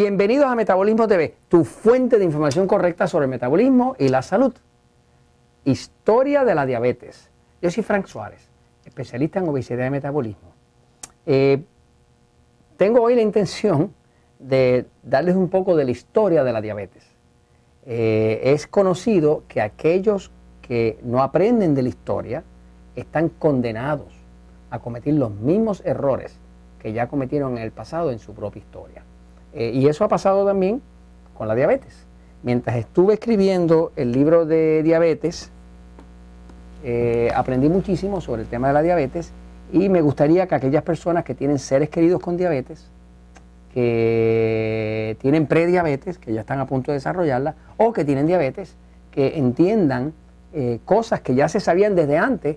Bienvenidos a Metabolismo TV, tu fuente de información correcta sobre el metabolismo y la salud. Historia de la diabetes. Yo soy Frank Suárez, especialista en obesidad y metabolismo. Eh, tengo hoy la intención de darles un poco de la historia de la diabetes. Eh, es conocido que aquellos que no aprenden de la historia están condenados a cometer los mismos errores que ya cometieron en el pasado en su propia historia. Eh, y eso ha pasado también con la diabetes. Mientras estuve escribiendo el libro de diabetes, eh, aprendí muchísimo sobre el tema de la diabetes y me gustaría que aquellas personas que tienen seres queridos con diabetes, que tienen prediabetes, que ya están a punto de desarrollarla, o que tienen diabetes, que entiendan eh, cosas que ya se sabían desde antes,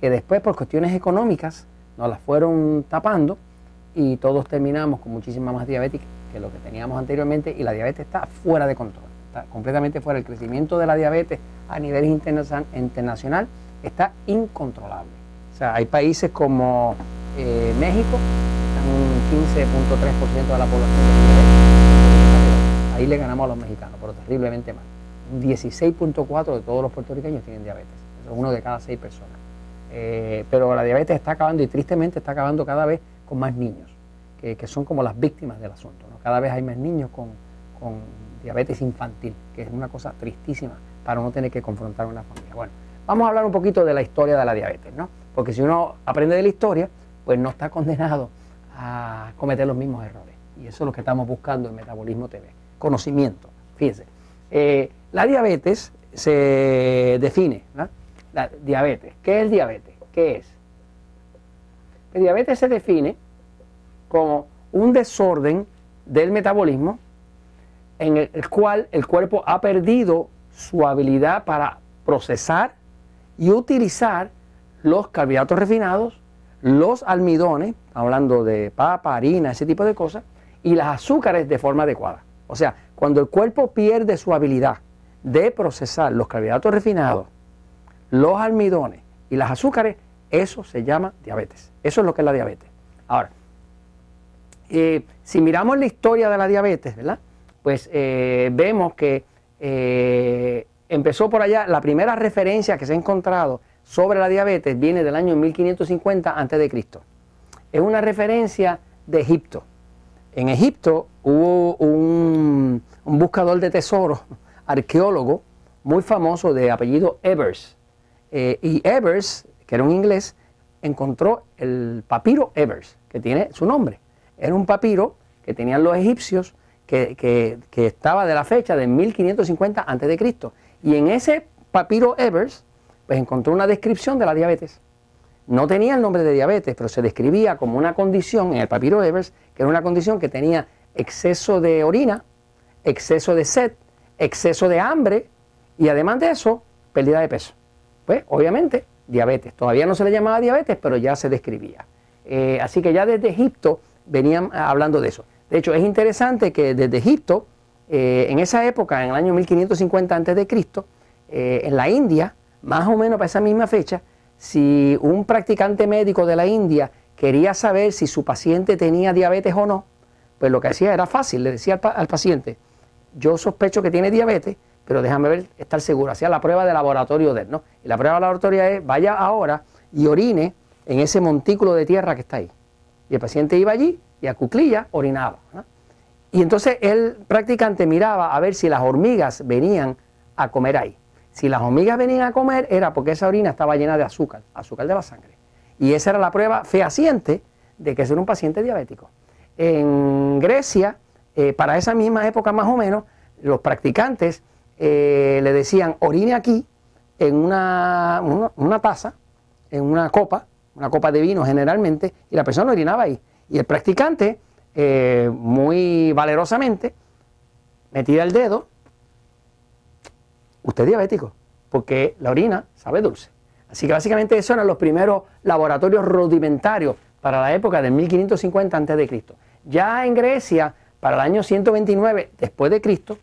que después por cuestiones económicas nos las fueron tapando y todos terminamos con muchísima más diabetes que lo que teníamos anteriormente y la diabetes está fuera de control, está completamente fuera. El crecimiento de la diabetes a nivel internacional está incontrolable. O sea, hay países como eh, México, un 15.3% de la población diabetes. Ahí le ganamos a los mexicanos, pero terriblemente mal. Un 16.4% de todos los puertorriqueños tienen diabetes. Eso es uno de cada seis personas. Eh, pero la diabetes está acabando y tristemente está acabando cada vez con más niños, que, son como las víctimas del asunto. Cada vez hay más niños con, diabetes infantil, que es una cosa tristísima para no tener que confrontar una familia. Bueno, vamos a hablar un poquito de la historia de la diabetes, ¿no? Porque si uno aprende de la historia, pues no está condenado a cometer los mismos errores. Y eso es lo que estamos buscando en Metabolismo TV. Conocimiento. Fíjense, eh, la diabetes se define, ¿no? La diabetes. ¿Qué es diabetes? ¿Qué es? El diabetes se define como un desorden del metabolismo en el cual el cuerpo ha perdido su habilidad para procesar y utilizar los carbohidratos refinados, los almidones, hablando de papa, harina, ese tipo de cosas, y las azúcares de forma adecuada. O sea, cuando el cuerpo pierde su habilidad de procesar los carbohidratos refinados, los almidones y las azúcares, eso se llama diabetes. Eso es lo que es la diabetes. Ahora, eh, si miramos la historia de la diabetes, ¿verdad? Pues eh, vemos que eh, empezó por allá, la primera referencia que se ha encontrado sobre la diabetes viene del año 1550 a.C. Es una referencia de Egipto. En Egipto hubo un, buscador de tesoros, arqueólogo, muy famoso de apellido Evers. y Evers, que era un inglés, encontró el papiro Evers, que tiene su nombre. Era un papiro que tenían los egipcios que, estaba de la fecha de 1550 a.C. Y en ese papiro Evers, pues encontró una descripción de la diabetes. No tenía el nombre de diabetes, pero se describía como una condición en el papiro Evers, que era una condición que tenía exceso de orina, exceso de sed, exceso de hambre y además de eso, pérdida de peso. Pues obviamente, diabetes. Todavía no se le llamaba diabetes, pero ya se describía. Eh, así que ya desde Egipto venían hablando de eso. De hecho, es interesante que desde Egipto, eh, en esa época, en el año 1550 a.C., eh, en la India, más o menos para esa misma fecha, si un practicante médico de la India quería saber si su paciente tenía diabetes o no, pues lo que hacía era fácil, le decía al, paciente, yo sospecho que tiene diabetes, pero déjame ver, estar seguro. Hacía la prueba de laboratorio de él, ¿no? Y la prueba de laboratorio es, vaya ahora y orine en ese montículo de tierra que está ahí. Y el paciente iba allí y a cuclilla orinaba. Y entonces el practicante miraba a ver si las hormigas venían a comer ahí. Si las hormigas venían a comer era porque esa orina estaba llena de azúcar, azúcar de la sangre. Y esa era la prueba fehaciente de que era un paciente diabético. En Grecia, eh, para esa misma época más o menos, los practicantes eh, le decían orine aquí en una, una taza, en una copa, una copa de vino generalmente, y la persona orinaba ahí. Y el practicante, eh, muy valerosamente, metía el dedo, usted es diabético, porque la orina sabe dulce. Así que básicamente esos eran los primeros laboratorios rudimentarios para la época de 1550 a.C. Ya en Grecia, para el año 129 después de Cristo,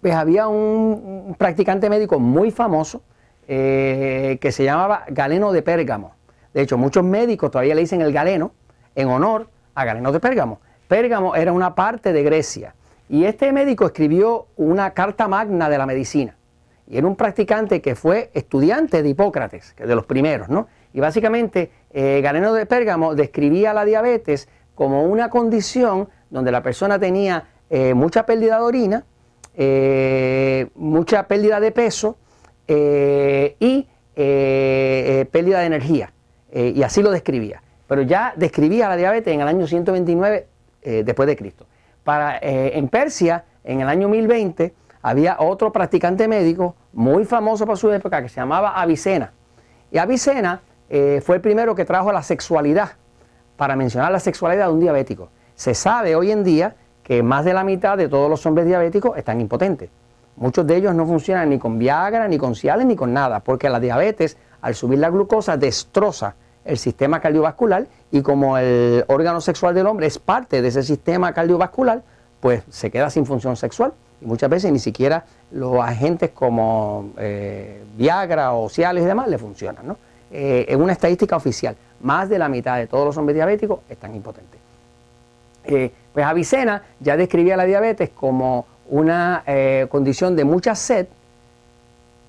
pues había un, practicante médico muy famoso eh, que se llamaba Galeno de Pérgamo. De hecho, muchos médicos todavía le dicen el galeno en honor a Galeno de Pérgamo. Pérgamo era una parte de Grecia. Y este médico escribió una carta magna de la medicina. Y era un practicante que fue estudiante de Hipócrates, de los primeros, ¿no? Y básicamente eh, Galeno de Pérgamo describía la diabetes como una condición donde la persona tenía eh, mucha pérdida de orina, eh, mucha pérdida de peso y pérdida de energía. Y así lo describía. Pero ya describía la diabetes en el año 129 después de Cristo. Para, en Persia, en el año 1020, había otro practicante médico muy famoso para su época que se llamaba Avicena. Y Avicena eh, fue el primero que trajo la sexualidad, para mencionar la sexualidad de un diabético. Se sabe hoy en día que más de la mitad de todos los hombres diabéticos están impotentes. Muchos de ellos no funcionan ni con Viagra, ni con Cialis, ni con nada, porque la diabetes, al subir la glucosa, destroza el sistema cardiovascular y como el órgano sexual del hombre es parte de ese sistema cardiovascular, pues se queda sin función sexual y muchas veces ni siquiera los agentes como eh, Viagra o Cialis y demás le funcionan. ¿no? eh, en una estadística oficial, más de la mitad de todos los hombres diabéticos están impotentes. Eh, pues Avicena ya describía la diabetes como una eh, condición de mucha sed,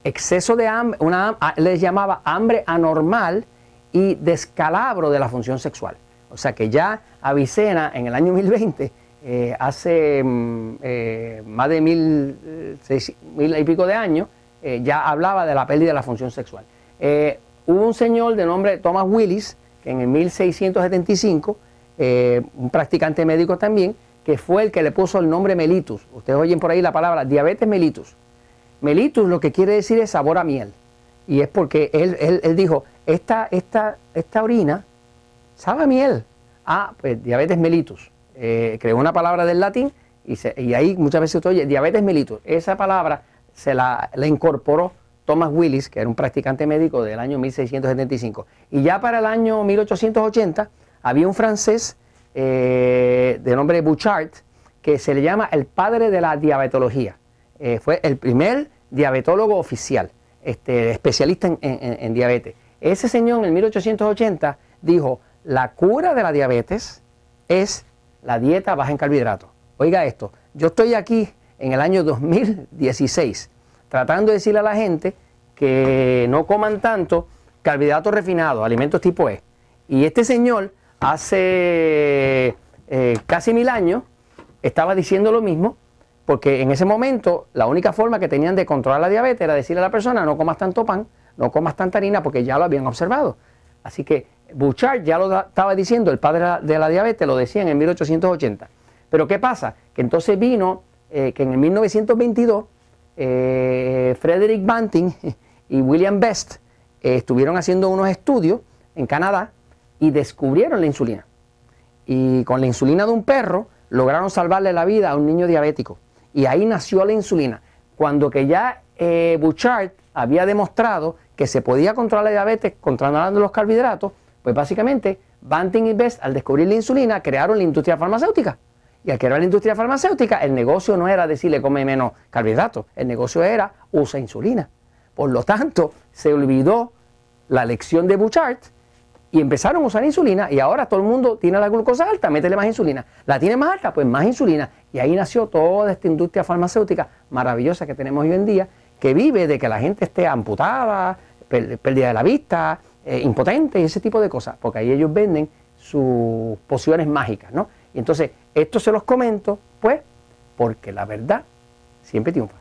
exceso de hambre, una, les llamaba hambre anormal y descalabro de la función sexual. O sea que ya Avicena en el año 1020, eh, hace mm, más de mil, mil, y pico de años, ya hablaba de la pérdida de la función sexual. Hubo un señor de nombre Thomas Willis, que en el 1675, eh, un practicante médico también, que fue el que le puso el nombre mellitus. Ustedes oyen por ahí la palabra diabetes mellitus. Mellitus lo que quiere decir es sabor a miel. Y es porque él, dijo, esta, esta, esta orina sabe a miel. Ah, pues diabetes mellitus. Eh, creó una palabra del latín y, ahí muchas veces usted oye diabetes mellitus. Esa palabra se la, la incorporó Thomas Willis, que era un practicante médico del año 1675. Y ya para el año 1880 había un francés eh, de nombre Bouchard, que se le llama el padre de la diabetología. Eh, fue el primer diabetólogo oficial, este, especialista en, diabetes. Ese señor en el 1880 dijo, la cura de la diabetes es la dieta baja en carbohidratos. Oiga esto, yo estoy aquí en el año 2016 tratando de decirle a la gente que no coman tanto carbohidratos refinados, alimentos tipo E. Y este señor hace eh, casi mil años estaba diciendo lo mismo, porque en ese momento la única forma que tenían de controlar la diabetes era decirle a la persona no comas tanto pan, no comas tanta harina, porque ya lo habían observado. Así que Bouchard ya lo estaba diciendo, el padre de la diabetes lo decía en 1880. Pero ¿qué pasa? Que entonces vino eh, que en el 1922 eh, Frederick Banting y William Best eh, estuvieron haciendo unos estudios en Canadá y descubrieron la insulina. Y con la insulina de un perro lograron salvarle la vida a un niño diabético. Y ahí nació la insulina. Cuando que ya eh, Bouchard había demostrado que se podía controlar la diabetes controlando los carbohidratos, pues básicamente Banting y Best al descubrir la insulina crearon la industria farmacéutica. Y al crear la industria farmacéutica, el negocio no era decirle come menos carbohidratos, el negocio era usa insulina. Por lo tanto, se olvidó la lección de Bouchard y empezaron a usar insulina y ahora todo el mundo tiene la glucosa alta, métele más insulina. La tiene más alta, pues más insulina. Y ahí nació toda esta industria farmacéutica maravillosa que tenemos hoy en día, que vive de que la gente esté amputada, pérdida de la vista, eh, impotente y ese tipo de cosas, porque ahí ellos venden sus pociones mágicas, ¿no? Y entonces, esto se los comento, pues, porque la verdad siempre triunfa.